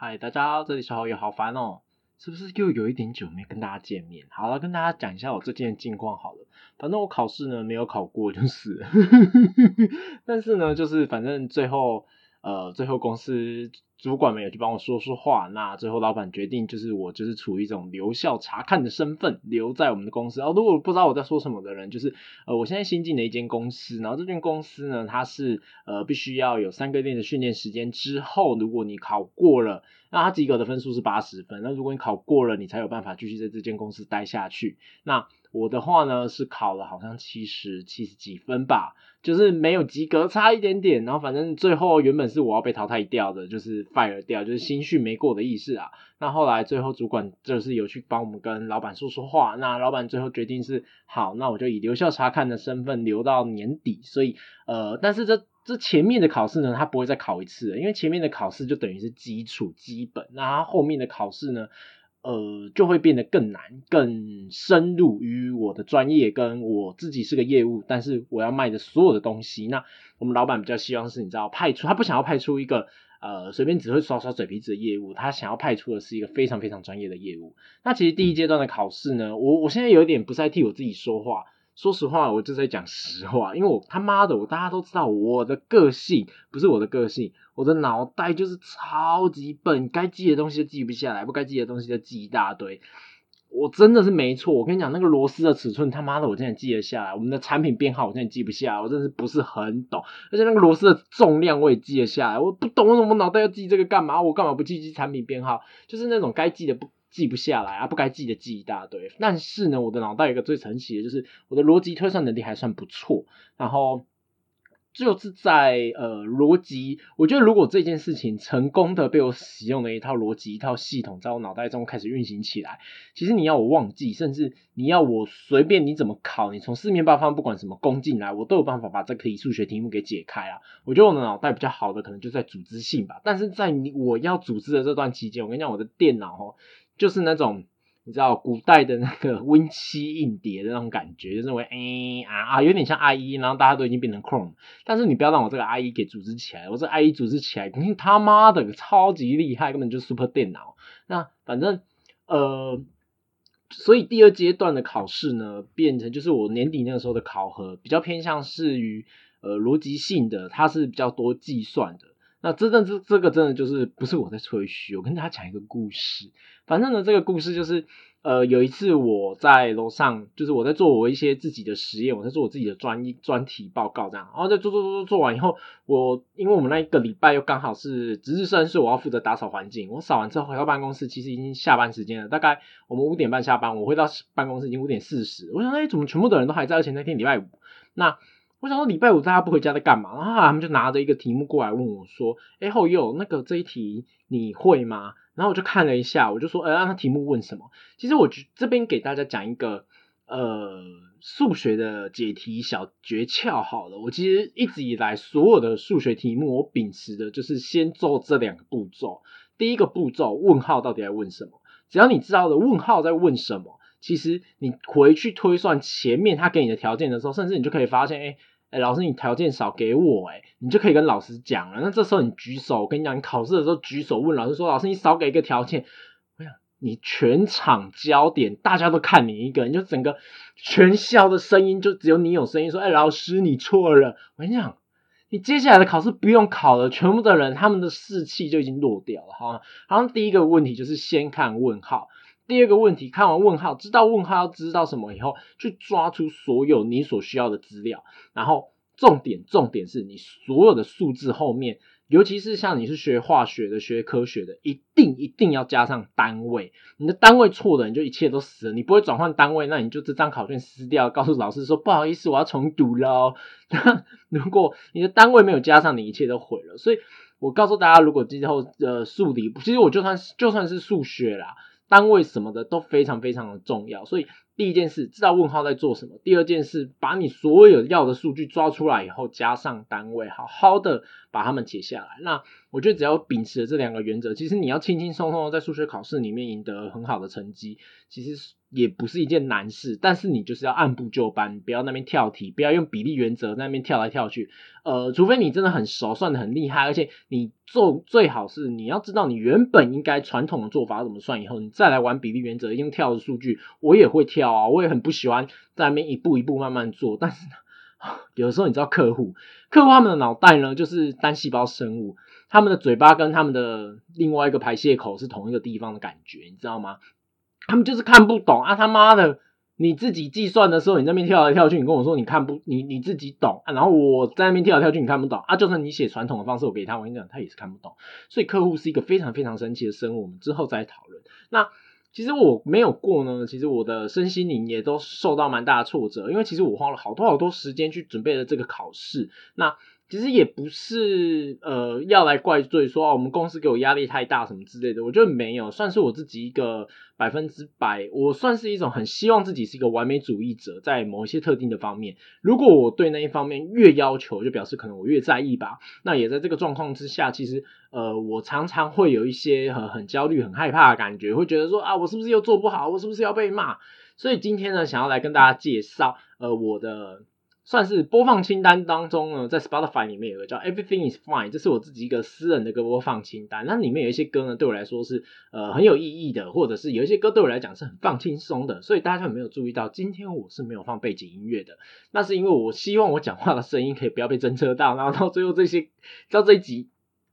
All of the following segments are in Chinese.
嗨，大家好，这里是好友，好烦哦，是不是又有一点久没跟大家见面？好了，跟大家讲一下我最近的近况好了。反正我考试呢没有考过，就是，但是呢，就是反正最后。呃，最后公司主管们也去帮我说说话，那最后老板决定就是我就是处于一种留校查看的身份留在我们的公司。哦，如果不知道我在说什么的人，就是呃，我现在新进的一间公司，然后这间公司呢，它是呃必须要有三个月的训练时间之后，如果你考过了，那它及格的分数是八十分，那如果你考过了，你才有办法继续在这间公司待下去。那我的话呢是考了好像七十七十几分吧，就是没有及格，差一点点。然后反正最后原本是我要被淘汰掉的，就是 fire 掉，就是新训没过的意思啊。那后来最后主管就是有去帮我们跟老板说说话，那老板最后决定是好，那我就以留校查看的身份留到年底。所以呃，但是这这前面的考试呢，他不会再考一次，因为前面的考试就等于是基础基本，那他后面的考试呢？呃，就会变得更难、更深入于我的专业，跟我自己是个业务，但是我要卖的所有的东西。那我们老板比较希望是，你知道，派出他不想要派出一个呃随便只会耍耍嘴皮子的业务，他想要派出的是一个非常非常专业的业务。那其实第一阶段的考试呢，我我现在有一点不太替我自己说话。说实话，我就在讲实话，因为我他妈的，我大家都知道我的个性不是我的个性，我的脑袋就是超级笨，该记的东西都记不下来，不该记的东西就记一大堆。我真的是没错，我跟你讲，那个螺丝的尺寸，他妈的，我真的记得下来。我们的产品编号，我真的记不下来，我真的是不是很懂。而且那个螺丝的重量，我也记得下来。我不懂，为什么脑袋要记这个干嘛？我干嘛不记记产品编号？就是那种该记的不。记不下来啊，不该记的记一大堆。但是呢，我的脑袋有一个最神奇的，就是我的逻辑推算能力还算不错。然后就是在呃逻辑，我觉得如果这件事情成功的被我使用的一套逻辑、一套系统在我脑袋中开始运行起来，其实你要我忘记，甚至你要我随便你怎么考，你从四面八方不管什么攻进来，我都有办法把这题数学题目给解开啊。我觉得我的脑袋比较好的可能就在组织性吧。但是在你我要组织的这段期间，我跟你讲，我的电脑哦。就是那种你知道古代的那个 Win 七硬碟的那种感觉，就是为哎啊啊，有点像 IE，然后大家都已经变成 Chrome，但是你不要让我这个 IE 给组织起来，我这 IE 组织起来，肯定他妈的超级厉害，根本就 Super 电脑。那反正呃，所以第二阶段的考试呢，变成就是我年底那个时候的考核，比较偏向是于呃逻辑性的，它是比较多计算的。那真正这这个真的就是不是我在吹嘘，我跟大家讲一个故事。反正呢，这个故事就是，呃，有一次我在楼上，就是我在做我一些自己的实验，我在做我自己的专一专题报告这样。然后在做做做做做完以后，我因为我们那一个礼拜又刚好是值日生，所以我要负责打扫环境。我扫完之后回到办公室，其实已经下班时间了，大概我们五点半下班，我回到办公室已经五点四十。我想，哎，怎么全部的人都还在？而且那天礼拜五，那。我想说礼拜五大家不回家在干嘛？然后他们就拿着一个题目过来问我说：“哎，后又，那个这一题你会吗？”然后我就看了一下，我就说：“呃，那题目问什么？”其实我这边给大家讲一个呃数学的解题小诀窍好了。我其实一直以来所有的数学题目，我秉持的就是先做这两个步骤。第一个步骤，问号到底在问什么？只要你知道的问号在问什么。其实你回去推算前面他给你的条件的时候，甚至你就可以发现，哎哎，老师你条件少给我，哎，你就可以跟老师讲了。那这时候你举手，我跟你讲，你考试的时候举手问老师说，老师你少给一个条件，我想你全场焦点大家都看你一个，你就整个全校的声音就只有你有声音说，哎，老师你错了。我跟你讲，你接下来的考试不用考了，全部的人他们的士气就已经落掉了，好好像第一个问题就是先看问号。第二个问题，看完问号，知道问号要知道什么以后，去抓出所有你所需要的资料，然后重点重点是你所有的数字后面，尤其是像你是学化学的、学科学的，一定一定要加上单位。你的单位错了，你就一切都死了。你不会转换单位，那你就这张考卷撕掉，告诉老师说不好意思，我要重读了。如果你的单位没有加上，你一切都毁了。所以我告诉大家，如果之后呃数理，其实我就算就算是数学啦。单位什么的都非常非常的重要，所以第一件事知道问号在做什么，第二件事把你所有要的数据抓出来以后，加上单位，好好的把它们写下来。那我觉得只要秉持这两个原则，其实你要轻轻松松的在数学考试里面赢得很好的成绩，其实也不是一件难事。但是你就是要按部就班，不要那边跳题，不要用比例原则那边跳来跳去。呃，除非你真的很熟，算的很厉害，而且你做最好是你要知道你原本应该传统的做法怎么算，以后你再来玩比例原则，用跳的数据，我也会跳啊，我也很不喜欢在那边一步一步慢慢做。但是 有的时候你知道客户，客户他们的脑袋呢就是单细胞生物，他们的嘴巴跟他们的另外一个排泄口是同一个地方的感觉，你知道吗？他们就是看不懂啊，他妈的！你自己计算的时候，你那边跳来跳去，你跟我说你看不，你你自己懂啊。然后我在那边跳来跳去，你看不懂啊。就算你写传统的方式，我给他，我跟你讲，他也是看不懂。所以客户是一个非常非常神奇的生物，我们之后再讨论。那其实我没有过呢，其实我的身心灵也都受到蛮大的挫折，因为其实我花了好多好多时间去准备了这个考试。那其实也不是呃要来怪罪说我们公司给我压力太大什么之类的，我觉得没有，算是我自己一个百分之百，我算是一种很希望自己是一个完美主义者，在某一些特定的方面，如果我对那一方面越要求，就表示可能我越在意吧。那也在这个状况之下，其实呃我常常会有一些很很焦虑、很害怕的感觉，会觉得说啊我是不是又做不好，我是不是要被骂？所以今天呢，想要来跟大家介绍呃我的。算是播放清单当中呢，在 Spotify 里面有个叫 Everything Is Fine，这是我自己一个私人的歌播放清单。那里面有一些歌呢，对我来说是呃很有意义的，或者是有一些歌对我来讲是很放轻松的。所以大家有没有注意到，今天我是没有放背景音乐的？那是因为我希望我讲话的声音可以不要被侦测到，然后到最后这些到这一集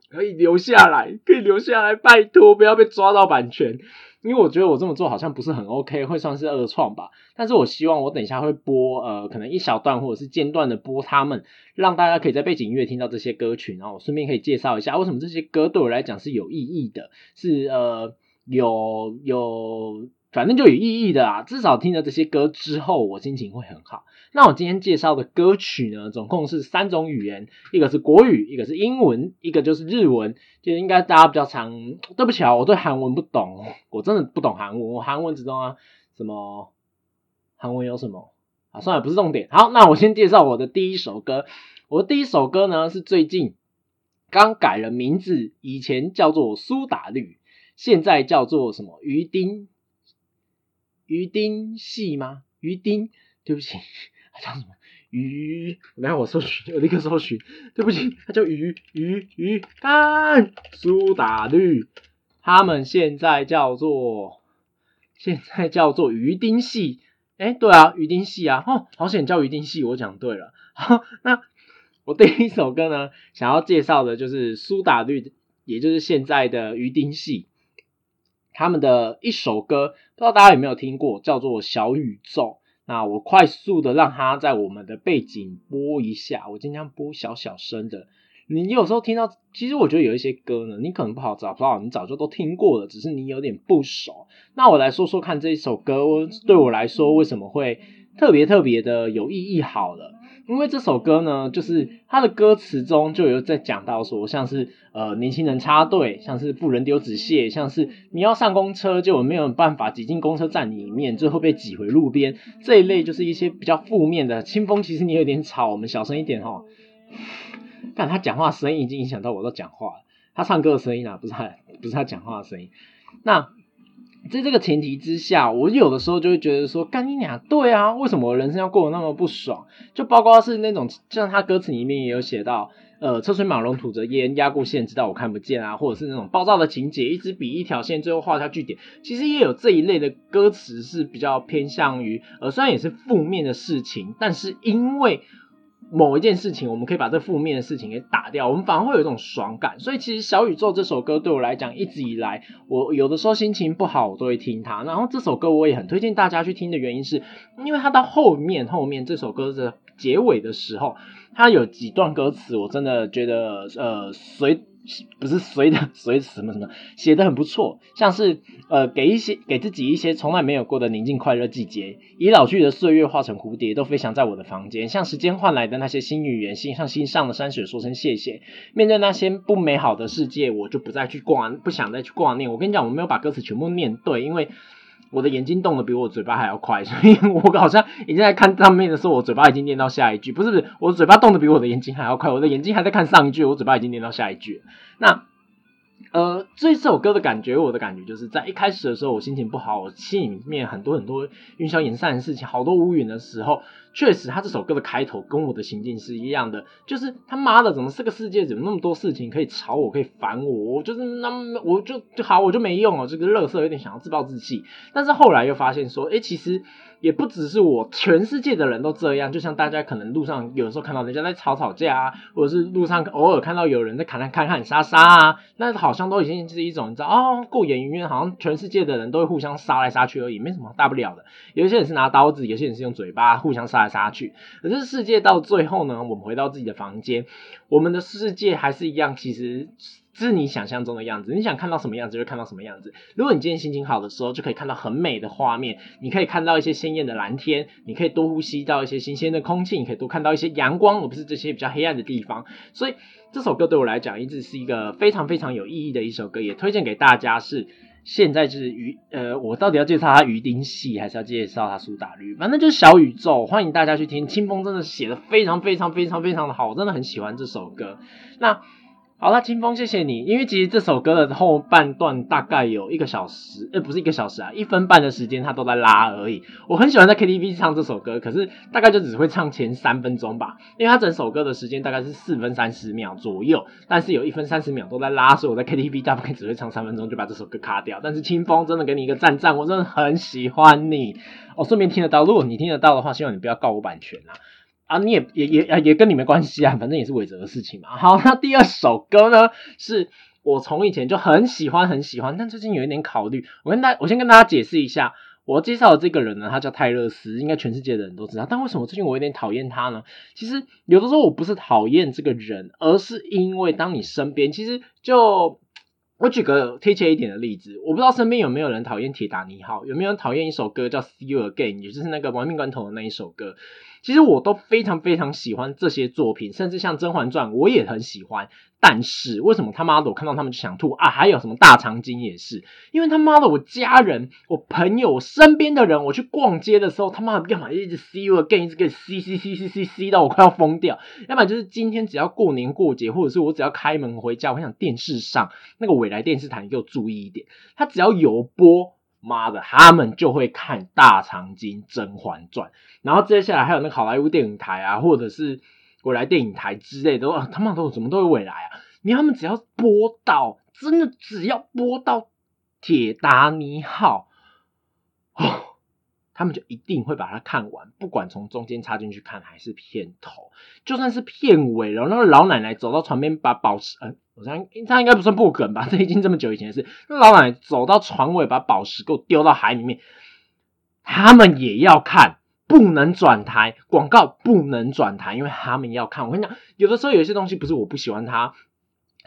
可以留下来，可以留下来，拜托不要被抓到版权。因为我觉得我这么做好像不是很 OK，会算是二创吧。但是我希望我等一下会播呃，可能一小段或者是间断的播他们，让大家可以在背景音乐听到这些歌曲，然后我顺便可以介绍一下为什么这些歌对我来讲是有意义的，是呃有有。反正就有意义的啊，至少听了这些歌之后，我心情会很好。那我今天介绍的歌曲呢，总共是三种语言，一个是国语，一个是英文，一个就是日文。就应该大家比较常，对不起啊，我对韩文不懂，我真的不懂韩文。我韩文只懂啊，什么韩文有什么啊？算了，不是重点。好，那我先介绍我的第一首歌。我的第一首歌呢，是最近刚改了名字，以前叫做苏打绿，现在叫做什么鱼丁。鱼丁系吗？鱼丁，对不起，它叫什么？鱼，来我搜寻，我立刻搜寻。对不起，它叫鱼鱼鱼干苏打绿，他们现在叫做现在叫做鱼丁系。哎，对啊，鱼丁系啊，哦，好险叫鱼丁系，我讲对了。好，那我第一首歌呢，想要介绍的就是苏打绿，也就是现在的鱼丁系。他们的一首歌，不知道大家有没有听过，叫做《小宇宙》。那我快速的让它在我们的背景播一下，我尽量播小小声的。你有时候听到，其实我觉得有一些歌呢，你可能不好找不到，你早就都听过了，只是你有点不熟。那我来说说看，这一首歌对我来说为什么会特别特别的有意义？好了。因为这首歌呢，就是它的歌词中就有在讲到说，像是呃年轻人插队，像是富人丢纸屑，像是你要上公车就没有办法挤进公车站里面，最后被挤回路边这一类，就是一些比较负面的。清风其实你有点吵，我们小声一点哈。但他讲话声音已经影响到我都讲话了，他唱歌的声音啊，不是他不是他讲话的声音。那。在这个前提之下，我有的时候就会觉得说，干你娘对啊，为什么人生要过得那么不爽？就包括是那种，像他歌词里面也有写到，呃，车水马龙吐着烟，压过线，直到我看不见啊，或者是那种暴躁的情节，一支笔一条线，最后画下句点。其实也有这一类的歌词是比较偏向于，呃，虽然也是负面的事情，但是因为。某一件事情，我们可以把这负面的事情给打掉，我们反而会有一种爽感。所以其实《小宇宙》这首歌对我来讲，一直以来，我有的时候心情不好，我都会听它。然后这首歌我也很推荐大家去听的原因是，因为它到后面后面这首歌的结尾的时候，它有几段歌词，我真的觉得呃随。不是随的 随什么什么写的很不错，像是呃给一些给自己一些从来没有过的宁静快乐季节，以老去的岁月化成蝴蝶，都飞翔在我的房间，像时间换来的那些新语言，心向心上的山水说声谢谢。面对那些不美好的世界，我就不再去挂，不想再去挂念。我跟你讲，我没有把歌词全部念对，因为我的眼睛动的比我嘴巴还要快，所以我好像已经在看上面的时候，我嘴巴已经念到下一句，不是不是，我嘴巴动的比我的眼睛还要快，我的眼睛还在看上一句，我嘴巴已经念到下一句。那呃，这首歌的感觉，我的感觉就是在一开始的时候，我心情不好，我心里面很多很多云消云散的事情，好多乌云的时候。确实，他这首歌的开头跟我的心境是一样的，就是他妈的，怎么这个世界怎么那么多事情可以吵我，可以烦我，我就是那么我就就好，我就没用哦，这个乐色有点想要自暴自弃。但是后来又发现说，哎，其实也不只是我，全世界的人都这样。就像大家可能路上有时候看到人家在吵吵架啊，或者是路上偶尔看到有人在砍砍砍砍杀杀啊，那好像都已经是一种你知道哦，过眼云烟，好像全世界的人都会互相杀来杀去而已，没什么大不了的。有些人是拿刀子，有些人是用嘴巴互相杀来。杀去，可是世界到最后呢？我们回到自己的房间，我们的世界还是一样，其实是你想象中的样子。你想看到什么样子，就看到什么样子。如果你今天心情好的时候，就可以看到很美的画面，你可以看到一些鲜艳的蓝天，你可以多呼吸到一些新鲜的空气，你可以多看到一些阳光，而不是这些比较黑暗的地方。所以这首歌对我来讲，一直是一个非常非常有意义的一首歌，也推荐给大家是。现在就是鱼，呃，我到底要介绍他鱼丁系，还是要介绍他苏打绿？反正就是小宇宙，欢迎大家去听。清风真的写的非常非常非常非常的好，我真的很喜欢这首歌。那。好了，清风，谢谢你。因为其实这首歌的后半段大概有一个小时，呃，不是一个小时啊，一分半的时间，它都在拉而已。我很喜欢在 KTV 唱这首歌，可是大概就只会唱前三分钟吧，因为它整首歌的时间大概是四分三十秒左右，但是有一分三十秒都在拉，所以我在 KTV 大概只会唱三分钟就把这首歌卡掉。但是清风真的给你一个赞赞，我真的很喜欢你。哦，顺便听得到，如果你听得到的话，希望你不要告我版权啊。啊，你也也也啊也跟你没关系啊，反正也是韦泽的事情嘛。好，那第二首歌呢，是我从以前就很喜欢很喜欢，但最近有一点考虑。我跟大，我先跟大家解释一下，我介绍的这个人呢，他叫泰勒斯，应该全世界的人都知道。但为什么最近我有点讨厌他呢？其实有的时候我不是讨厌这个人，而是因为当你身边，其实就我举个贴切一点的例子，我不知道身边有没有人讨厌铁达尼号，有没有人讨厌一首歌叫《See You Again》，也就是那个亡命关头的那一首歌。其实我都非常非常喜欢这些作品，甚至像《甄嬛传》，我也很喜欢。但是为什么他妈的我看到他们就想吐啊？还有什么大长今也是，因为他妈的我家人、我朋友、身边的人，我去逛街的时候，他妈的要么一直 see you again，一直给 see see see see see see 到我快要疯掉；要么就是今天只要过年过节，或者是我只要开门回家，我想电视上那个未来电视台，你给我注意一点，他只要有播。妈的，他们就会看《大长今》《甄嬛传》，然后接下来还有那个好莱坞电影台啊，或者是未来电影台之类的，他们都怎么都有未来啊！你他们只要播到，真的只要播到《铁达尼号》哦。他们就一定会把它看完，不管从中间插进去看还是片头，就算是片尾了。那个老奶奶走到床边把宝石，呃，我想他应该不算不梗吧？这已经这么久以前的事。那老奶奶走到船尾把宝石给我丢到海里面，他们也要看，不能转台，广告不能转台，因为他们要看。我跟你讲，有的时候有一些东西不是我不喜欢它。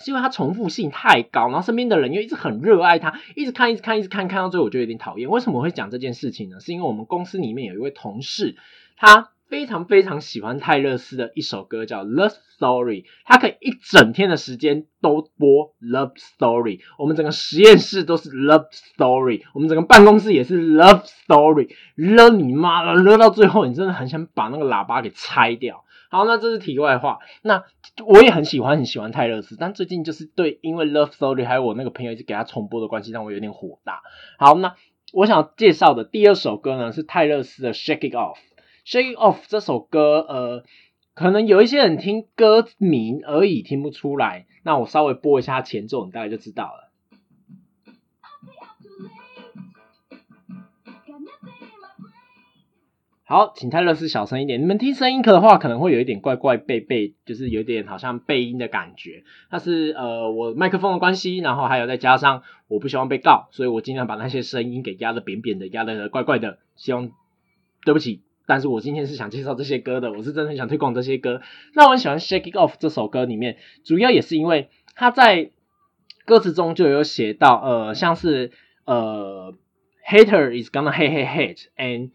是因为它重复性太高，然后身边的人又一直很热爱它，一直看，一直看，一直看，看到最后我就有点讨厌。为什么我会讲这件事情呢？是因为我们公司里面有一位同事，他非常非常喜欢泰勒斯的一首歌叫《Love Story》，他可以一整天的时间都播《Love Story》，我们整个实验室都是《Love Story》，我们整个办公室也是《Love Story》，热你妈了，热到最后你真的很想把那个喇叭给拆掉。好，那这是题外话。那我也很喜欢很喜欢泰勒斯，但最近就是对，因为《Love Story》还有我那个朋友一直给他重播的关系，让我有点火大。好，那我想介绍的第二首歌呢是泰勒斯的《Shake It Off》。《Shake Off》这首歌，呃，可能有一些人听歌名而已听不出来，那我稍微播一下前奏，你大概就知道了。好，请泰勒斯小声一点。你们听声音可的话，可能会有一点怪怪背背，就是有点好像背音的感觉。那是呃我麦克风的关系，然后还有再加上我不希望被告，所以我尽量把那些声音给压的扁扁的，压的怪怪的。希望对不起，但是我今天是想介绍这些歌的，我是真的很想推广这些歌。那我很喜欢《Shake It Off》这首歌里面，主要也是因为他在歌词中就有写到，呃，像是呃，Hater is gonna hate hate hate and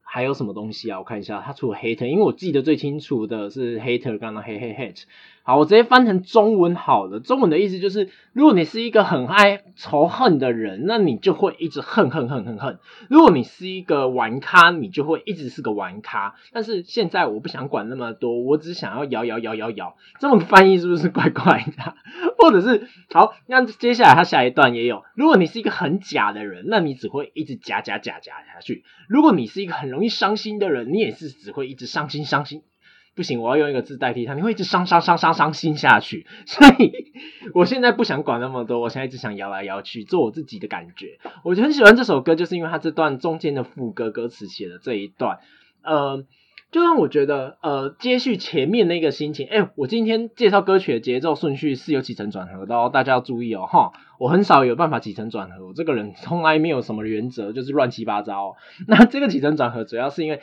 还有什么东西啊？我看一下，他除了 hater，因为我记得最清楚的是 hater 刚刚 hate hate hate，好，我直接翻成中文好了。中文的意思就是，如果你是一个很爱仇恨的人，那你就会一直恨恨恨恨恨。如果你是一个玩咖，你就会一直是个玩咖。但是现在我不想管那么多，我只想要摇摇摇摇摇。这么翻译是不是怪怪的？或者是好，那接下来他下一段也有。如果你是一个很假的人，那你只会一直假假假假下去。如果你是一个很容易伤心的人，你也是只会一直伤心伤心。不行，我要用一个字代替他，你会一直伤伤伤伤伤心下去。所以我现在不想管那么多，我现在只想摇来摇去，做我自己的感觉。我就很喜欢这首歌，就是因为它这段中间的副歌歌词写的这一段，呃，就让我觉得呃接续前面那个心情。哎，我今天介绍歌曲的节奏顺序是有起承转合的哦，大家要注意哦哈。我很少有办法起承转合，我这个人从来没有什么原则，就是乱七八糟。那这个起承转合主要是因为。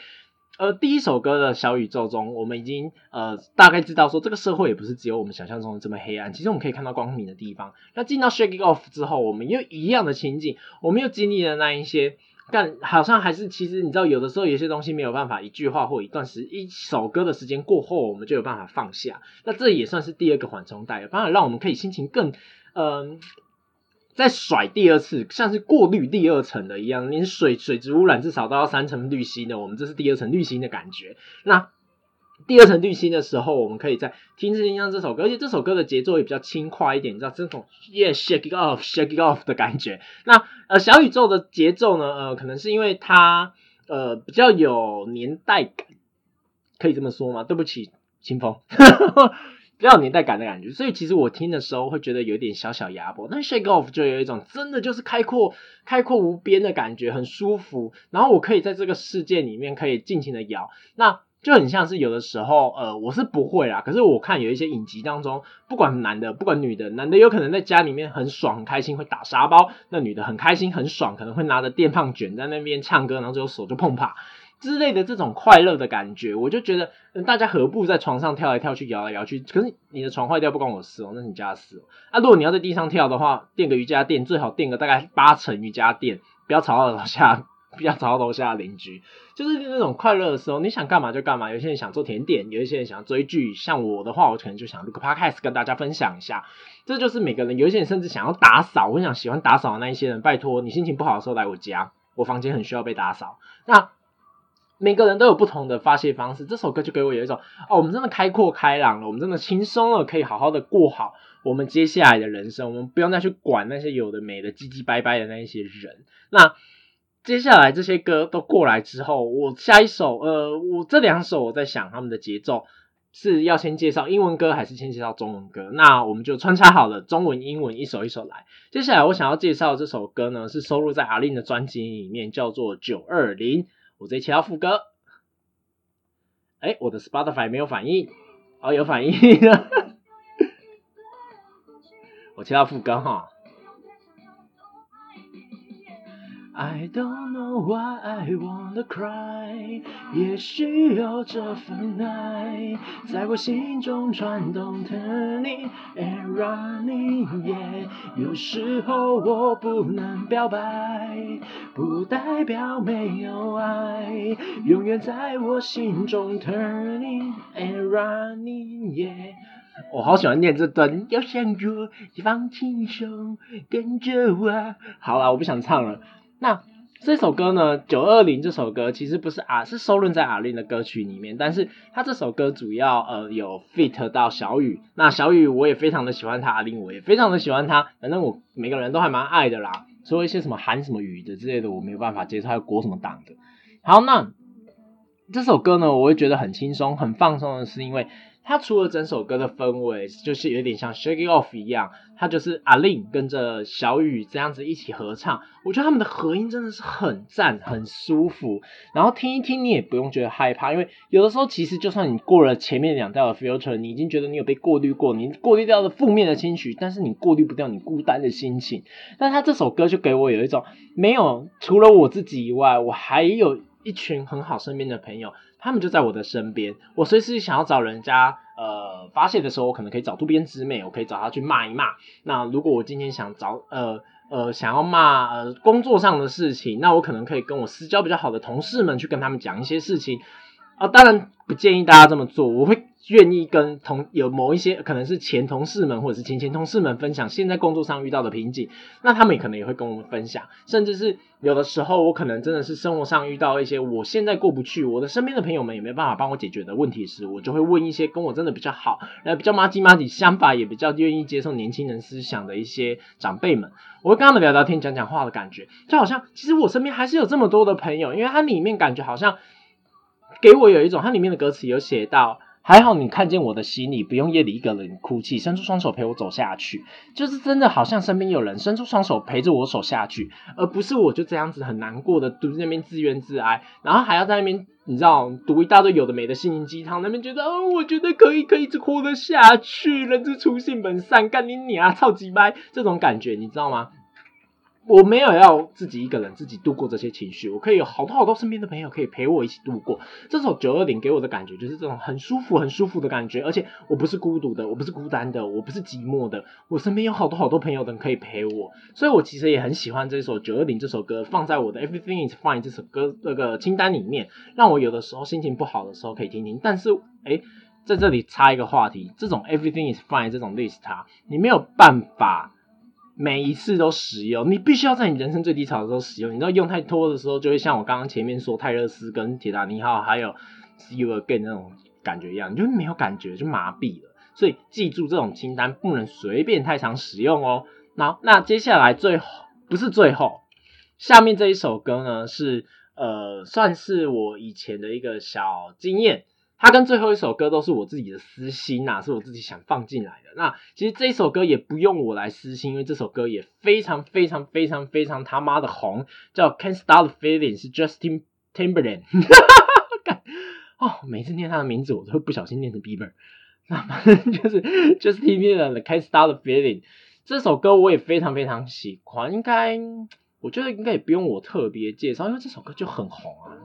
呃，第一首歌的小宇宙中，我们已经呃大概知道说，这个社会也不是只有我们想象中的这么黑暗。其实我们可以看到光明的地方。那进到 Shake It Off 之后，我们又一样的情景，我们又经历了那一些，但好像还是其实你知道，有的时候有些东西没有办法一句话或一段时一首歌的时间过后，我们就有办法放下。那这也算是第二个缓冲带，反而让我们可以心情更嗯。再甩第二次，像是过滤第二层的一样，连水水质污染至少都要三层滤芯的，我们这是第二层滤芯的感觉。那第二层滤芯的时候，我们可以在听这像这首歌，而且这首歌的节奏也比较轻快一点，你知道这种 Yeah shake it off shake it off 的感觉。那呃小宇宙的节奏呢，呃可能是因为它呃比较有年代感，可以这么说吗？对不起，清风。比较有年代感的感觉，所以其实我听的时候会觉得有点小小压迫。但 Shake Off 就有一种真的就是开阔、开阔无边的感觉，很舒服。然后我可以在这个世界里面可以尽情的摇，那就很像是有的时候，呃，我是不会啦。可是我看有一些影集当中，不管男的，不管女的，男的有可能在家里面很爽、很开心，会打沙包；那女的很开心、很爽，可能会拿着电棒卷在那边唱歌，然后最后手就碰啪。之类的这种快乐的感觉，我就觉得大家何不在床上跳来跳去、摇来摇去？可是你的床坏掉不关我事哦，那你家事哦。啊，如果你要在地上跳的话，垫个瑜伽垫，最好垫个大概八层瑜伽垫，不要吵到楼下，不要吵到楼下的邻居。就是那种快乐的时候，你想干嘛就干嘛。有些人想做甜点，有一些人想追剧。像我的话，我可能就想录个 podcast 跟大家分享一下。这就是每个人，有一些人甚至想要打扫。我想喜欢打扫的那一些人，拜托你心情不好的时候来我家，我房间很需要被打扫。那。每个人都有不同的发泄方式，这首歌就给我有一种哦，我们真的开阔开朗了，我们真的轻松了，可以好好的过好我们接下来的人生，我们不用再去管那些有的没的、唧唧掰掰的那一些人。那接下来这些歌都过来之后，我下一首，呃，我这两首我在想他们的节奏是要先介绍英文歌还是先介绍中文歌？那我们就穿插好了，中文、英文一首一首来。接下来我想要介绍这首歌呢，是收录在阿令的专辑里面，叫做九二零。我直接切到副歌，哎，我的 Spotify 没有反应，哦，有反应，我切到副歌哈。I don't know why I wanna cry，也许有这份爱在我心中转动，turning and running，yeah。有时候我不能表白，不代表没有爱，永远在我心中 turning and running，yeah。我好喜欢念这段，要向左，放轻松，跟着我。好了，我不想唱了。那这首歌呢？九二零这首歌其实不是啊，是收录在阿令的歌曲里面。但是他这首歌主要呃有 fit 到小雨。那小雨我也非常的喜欢他，阿令我也非常的喜欢他。反正我每个人都还蛮爱的啦。说一些什么韩什么语的之类的，我没有办法接受。还有国什么党的。好，那这首歌呢，我会觉得很轻松、很放松的是因为。它除了整首歌的氛围，就是有点像 Shake It Off 一样，它就是阿令跟着小雨这样子一起合唱，我觉得他们的合音真的是很赞，很舒服。然后听一听，你也不用觉得害怕，因为有的时候其实就算你过了前面两道的 filter，你已经觉得你有被过滤过，你过滤掉了负面的情绪，但是你过滤不掉你孤单的心情。但他这首歌就给我有一种，没有除了我自己以外，我还有一群很好身边的朋友。他们就在我的身边，我随时想要找人家呃发泄的时候，我可能可以找渡边直美，我可以找他去骂一骂。那如果我今天想找呃呃想要骂呃工作上的事情，那我可能可以跟我私交比较好的同事们去跟他们讲一些事情啊。当然。不建议大家这么做，我会愿意跟同有某一些可能是前同事们或者是前前同事们分享现在工作上遇到的瓶颈，那他们也可能也会跟我们分享，甚至是有的时候我可能真的是生活上遇到一些我现在过不去，我的身边的朋友们也没办法帮我解决的问题时，我就会问一些跟我真的比较好，然后比较妈鸡妈鸡想法也比较愿意接受年轻人思想的一些长辈们，我会跟他们聊聊天讲讲话的感觉，就好像其实我身边还是有这么多的朋友，因为它里面感觉好像。给我有一种，它里面的歌词有写到，还好你看见我的心里，不用夜里一个人哭泣，伸出双手陪我走下去，就是真的好像身边有人伸出双手陪着我走下去，而不是我就这样子很难过的独在那边自怨自哀，然后还要在那边你知道读一大堆有的没的心灵鸡汤，那边觉得哦，我觉得可以可以一直活得下去，人之初性本善，干你你啊，超级掰这种感觉，你知道吗？我没有要自己一个人自己度过这些情绪，我可以有好多好多身边的朋友可以陪我一起度过。这首九二零给我的感觉就是这种很舒服、很舒服的感觉，而且我不是孤独的，我不是孤单的，我不是寂寞的，我身边有好多好多朋友的可以陪我，所以我其实也很喜欢这首九二零这首歌，放在我的 Everything Is Fine 这首歌那个清单里面，让我有的时候心情不好的时候可以听听。但是，哎，在这里插一个话题，这种 Everything Is Fine 这种 list 啊，你没有办法。每一次都使用，你必须要在你人生最低潮的时候使用。你知道用太多的时候，就会像我刚刚前面说泰勒斯跟铁达尼号还有 See You Again 那种感觉一样，你就没有感觉，就麻痹了。所以记住这种清单不能随便太常使用哦。那那接下来最后不是最后，下面这一首歌呢是呃算是我以前的一个小经验。它跟最后一首歌都是我自己的私心呐，是我自己想放进来的。那其实这一首歌也不用我来私心，因为这首歌也非常非常非常非常他妈的红，叫《Can't Stop the Feeling》，是 Justin Timberland。哦，每次念他的名字，我都会不小心念成 Bieber。那反正就是 Justin Timberlake 的《Can't Stop the Feeling》这首歌，我也非常非常喜欢。应该我觉得应该也不用我特别介绍，因为这首歌就很红啊。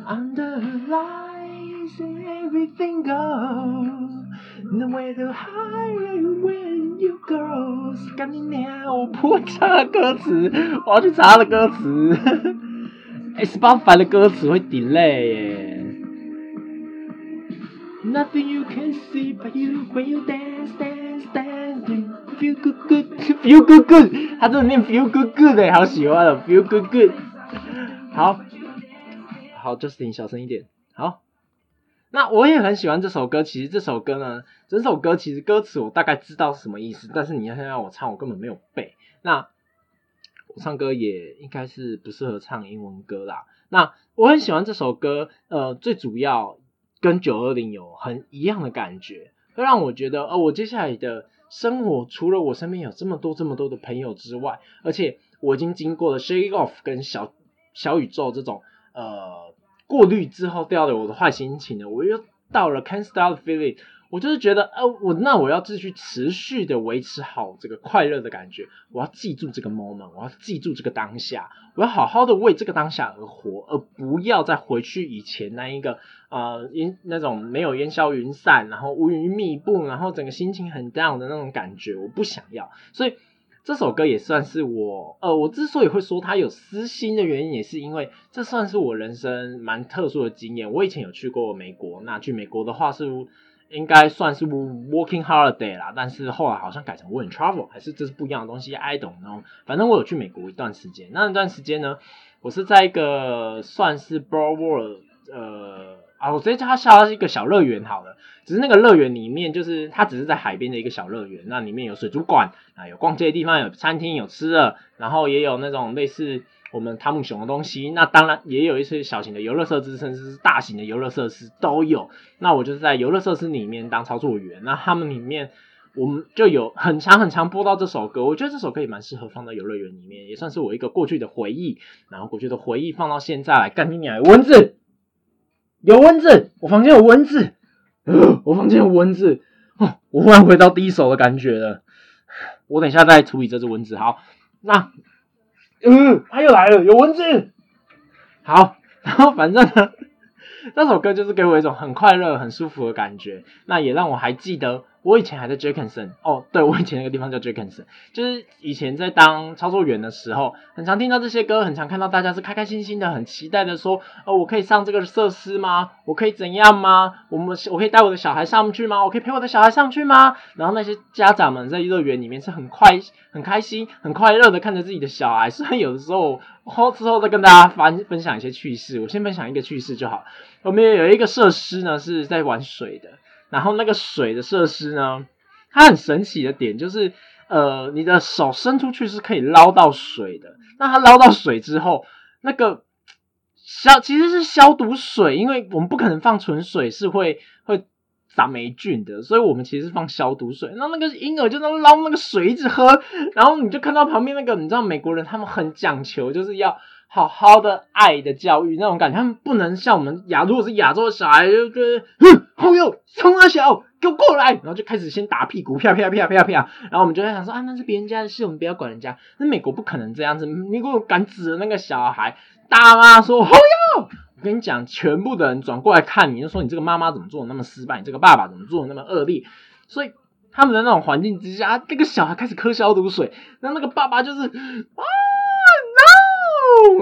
Under the lights, everything goes. No matter how when you go，干你娘！我不会唱歌词，我要去查他的歌词。哎，Spotify 的歌词会 delay 耶。Nothing you can see but you when you dance, dance, dance, feel good, good, feel good, good。他真的念 feel good, good 哎，好喜欢哦，feel good, good。好。 好，Justin，小声一点。好，那我也很喜欢这首歌。其实这首歌呢，整首歌其实歌词我大概知道是什么意思，但是你要让我唱，我根本没有背。那我唱歌也应该是不适合唱英文歌啦。那我很喜欢这首歌，呃，最主要跟九二零有很一样的感觉，会让我觉得，呃，我接下来的生活除了我身边有这么多这么多的朋友之外，而且我已经经过了 Shake Off 跟小小宇宙这种。呃，过滤之后掉了我的坏心情呢，我又到了 can't stop feeling，我就是觉得，呃，我那我要继续持续的维持好这个快乐的感觉，我要记住这个 moment，我要记住这个当下，我要好好的为这个当下而活，而不要再回去以前那一个呃烟那种没有烟消云散，然后乌云密布，然后整个心情很 down 的那种感觉，我不想要，所以。这首歌也算是我，呃，我之所以会说它有私心的原因，也是因为这算是我人生蛮特殊的经验。我以前有去过美国，那去美国的话是应该算是 working holiday 啦，但是后来好像改成 work travel，还是这是不一样的东西，I don't know。反正我有去美国一段时间，那段时间呢，我是在一个算是 broad world，呃。啊，我直接叫它下是一个小乐园好了。只是那个乐园里面，就是它只是在海边的一个小乐园，那里面有水族馆啊，有逛街的地方，有餐厅，有吃的，然后也有那种类似我们汤姆熊的东西。那当然也有一些小型的游乐设施，甚至是大型的游乐设施都有。那我就是在游乐设施里面当操作员。那他们里面，我们就有很长很长播到这首歌。我觉得这首歌也蛮适合放到游乐园里面，也算是我一个过去的回忆。然后过去的回忆放到现在来，干你娘蚊子！有蚊子，我房间有蚊子，我房间有蚊子，哦，我忽然回到第一手的感觉了。我等一下再处理这只蚊子。好，那，嗯，它又来了，有蚊子。好，然后反正呢，那首歌就是给我一种很快乐、很舒服的感觉。那也让我还记得我以前还在 Jackson 哦，对我以前那个地方叫 Jackson，就是以前在当操作员的时候，很常听到这些歌，很常看到大家是开开心心的，很期待的说，哦，我可以上这个设施吗？我可以怎样吗？我们我可以带我的小孩上去吗？我可以陪我的小孩上去吗？然后那些家长们在乐园里面是很快、很开心、很快乐的看着自己的小孩，虽然有的时候后之后再跟大家分分享一些趣事，我先分享一个趣事就好。我们有一个设施呢是在玩水的。然后那个水的设施呢，它很神奇的点就是，呃，你的手伸出去是可以捞到水的。那它捞到水之后，那个消其实是消毒水，因为我们不可能放纯水，是会会长霉菌的，所以我们其实是放消毒水。那那个婴儿就在捞那个水一直喝，然后你就看到旁边那个，你知道美国人他们很讲求，就是要。好好的爱的教育那种感觉，他们不能像我们亚，如果是亚洲的小孩，就觉得，哼，后右，冲啊小，给我过来，然后就开始先打屁股，啪啪啪啪啪，然后我们就在想说，啊，那是别人家的事，我们不要管人家。那美国不可能这样子，你给我敢指着那个小孩，大妈说后右，我跟你讲，全部的人转过来看你，就说你这个妈妈怎么做的那么失败，你这个爸爸怎么做的那么恶劣，所以他们的那种环境之下，这个小孩开始喝消毒水，那那个爸爸就是啊。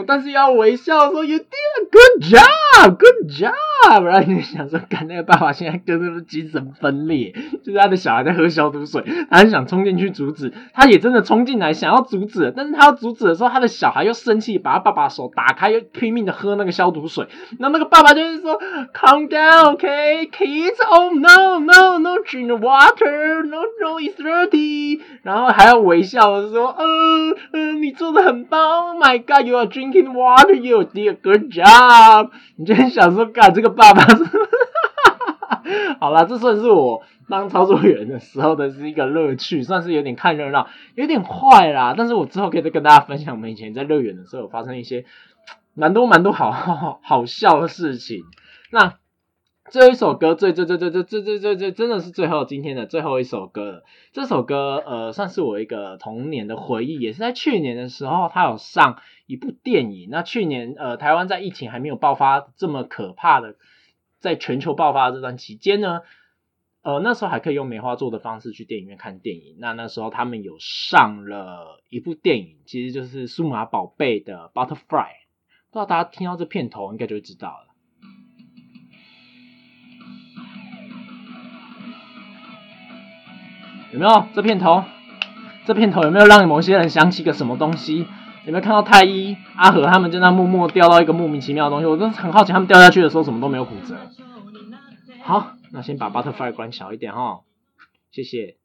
但是要微笑说 “You did a good job, good job”，然后你想说，看那个爸爸现在跟那个精神分裂，就是他的小孩在喝消毒水，他很想冲进去阻止，他也真的冲进来想要阻止，但是他要阻止的时候，他的小孩又生气，把他爸爸手打开，又拼命的喝那个消毒水。那那个爸爸就是说，“Calm down, OK, kids. Oh no, no, no, drink the water. No, no, it's dirty.” 然后还要微笑说，嗯嗯，你做的很棒。Oh my God, you are drinking water. You did a good job. 你就想说，干这个爸爸是，好啦，这算是我当操作员的时候的是一个乐趣，算是有点看热闹，有点坏啦。但是我之后可以再跟大家分享，我们以前在乐园的时候发生一些蛮多蛮多好好笑的事情。那。最后一首歌，最最最最最最最最最真的是最后今天的最后一首歌了。这首歌呃，算是我一个童年的回忆，也是在去年的时候，它有上一部电影。那去年呃，台湾在疫情还没有爆发这么可怕的，在全球爆发这段期间呢，呃，那时候还可以用梅花座的方式去电影院看电影。那那时候他们有上了一部电影，其实就是数码宝贝的 Butterfly。不知道大家听到这片头，应该就知道了。有没有这片头？这片头有没有让某些人想起个什么东西？有没有看到太一、阿和他们就那默默掉到一个莫名其妙的东西？我真是很好奇，他们掉下去的时候什么都没有骨折。好，那先把 Butterfly 关小一点哈，谢谢。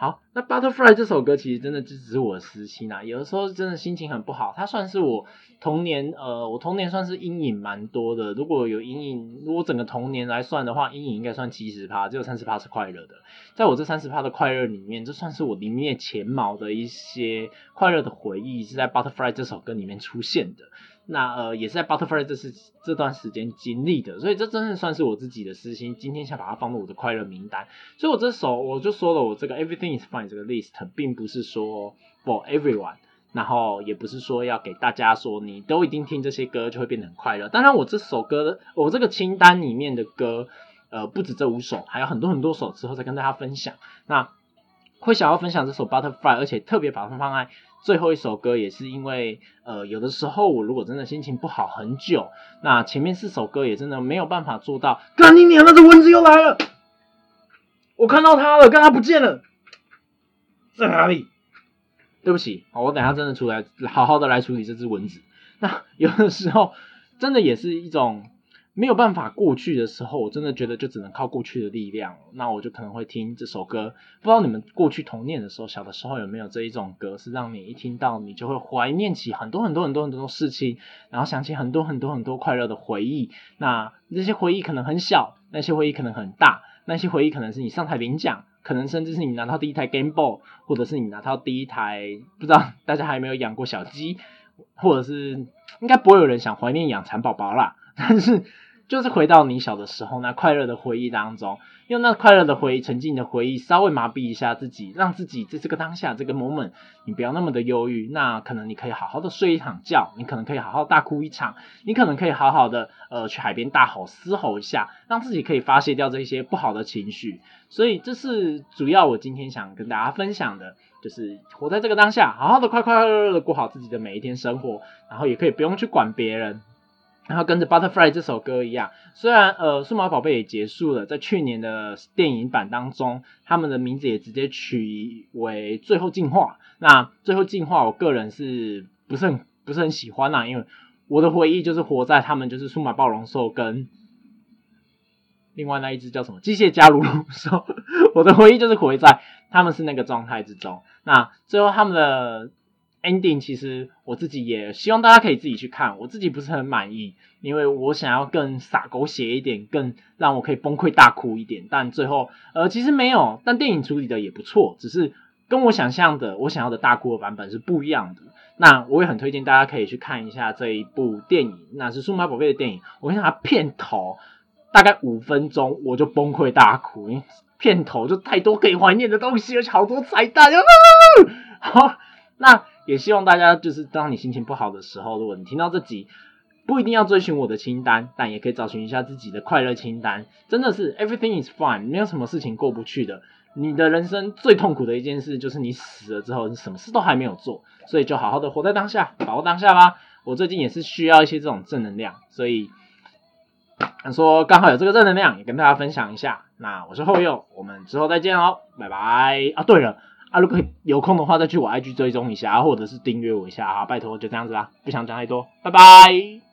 好，那 Butterfly 这首歌其实真的就只是我的私心啊，有的时候真的心情很不好。它算是我童年，呃，我童年算是阴影蛮多的。如果有阴影，如果整个童年来算的话，阴影应该算七十趴，只有三十趴是快乐的。在我这三十趴的快乐里面，这算是我名列前茅的一些快乐的回忆，是在 Butterfly 这首歌里面出现的。那呃，也是在 Butterfly 这是这段时间经历的，所以这真的算是我自己的私心。今天想把它放入我的快乐名单，所以我这首我就说了，我这个 Everything is fine 这个 list 并不是说 for everyone，然后也不是说要给大家说你都一定听这些歌就会变得很快乐。当然，我这首歌的我这个清单里面的歌，呃，不止这五首，还有很多很多首，之后再跟大家分享。那会想要分享这首 Butterfly，而且特别把它放在。最后一首歌也是因为，呃，有的时候我如果真的心情不好很久，那前面四首歌也真的没有办法做到。干你娘！那只蚊子又来了，我看到它了，但它不见了，在哪里？对不起，好，我等下真的出来好好的来处理这只蚊子。那有的时候真的也是一种。没有办法过去的时候，我真的觉得就只能靠过去的力量。那我就可能会听这首歌。不知道你们过去童年的时候，小的时候有没有这一种歌，是让你一听到你就会怀念起很多很多很多很多事情，然后想起很多很多很多快乐的回忆。那那些回忆可能很小，那些回忆可能很大，那些回忆可能是你上台领奖，可能甚至是你拿到第一台 Game Boy，或者是你拿到第一台不知道大家还有没有养过小鸡，或者是应该不会有人想怀念养蚕宝宝啦，但是。就是回到你小的时候那快乐的回忆当中，用那快乐的回忆、沉浸的回忆，稍微麻痹一下自己，让自己在这个当下这个 moment，你不要那么的忧郁。那可能你可以好好的睡一场觉，你可能可以好好大哭一场，你可能可以好好的呃去海边大吼嘶吼一下，让自己可以发泄掉这些不好的情绪。所以这是主要我今天想跟大家分享的，就是活在这个当下，好好的快快乐乐的过好自己的每一天生活，然后也可以不用去管别人。然后跟着《Butterfly》这首歌一样，虽然呃《数码宝贝》也结束了，在去年的电影版当中，他们的名字也直接取为《最后进化》。那《最后进化》，我个人是不是很不是很喜欢呐？因为我的回忆就是活在他们就是数码暴龙兽跟另外那一只叫什么机械加鲁鲁兽，我的回忆就是活在他们是那个状态之中。那最后他们的。Ending 其实我自己也希望大家可以自己去看，我自己不是很满意，因为我想要更洒狗血一点，更让我可以崩溃大哭一点，但最后呃其实没有，但电影处理的也不错，只是跟我想象的我想要的大哭的版本是不一样的。那我也很推荐大家可以去看一下这一部电影，那是数码宝贝的电影。我跟你讲，片头大概五分钟我就崩溃大哭，因为片头就太多可以怀念的东西，而且好多彩蛋，好那。也希望大家就是当你心情不好的时候，如果你听到这集，不一定要追寻我的清单，但也可以找寻一下自己的快乐清单。真的是 everything is fine，没有什么事情过不去的。你的人生最痛苦的一件事就是你死了之后，你什么事都还没有做，所以就好好的活在当下，把握当下吧。我最近也是需要一些这种正能量，所以说刚好有这个正能量，也跟大家分享一下。那我是后佑，我们之后再见哦，拜拜啊！对了。啊，如果有空的话，再去我 IG 追踪一下，或者是订阅我一下啊，拜托，就这样子啦，不想讲太多，拜拜。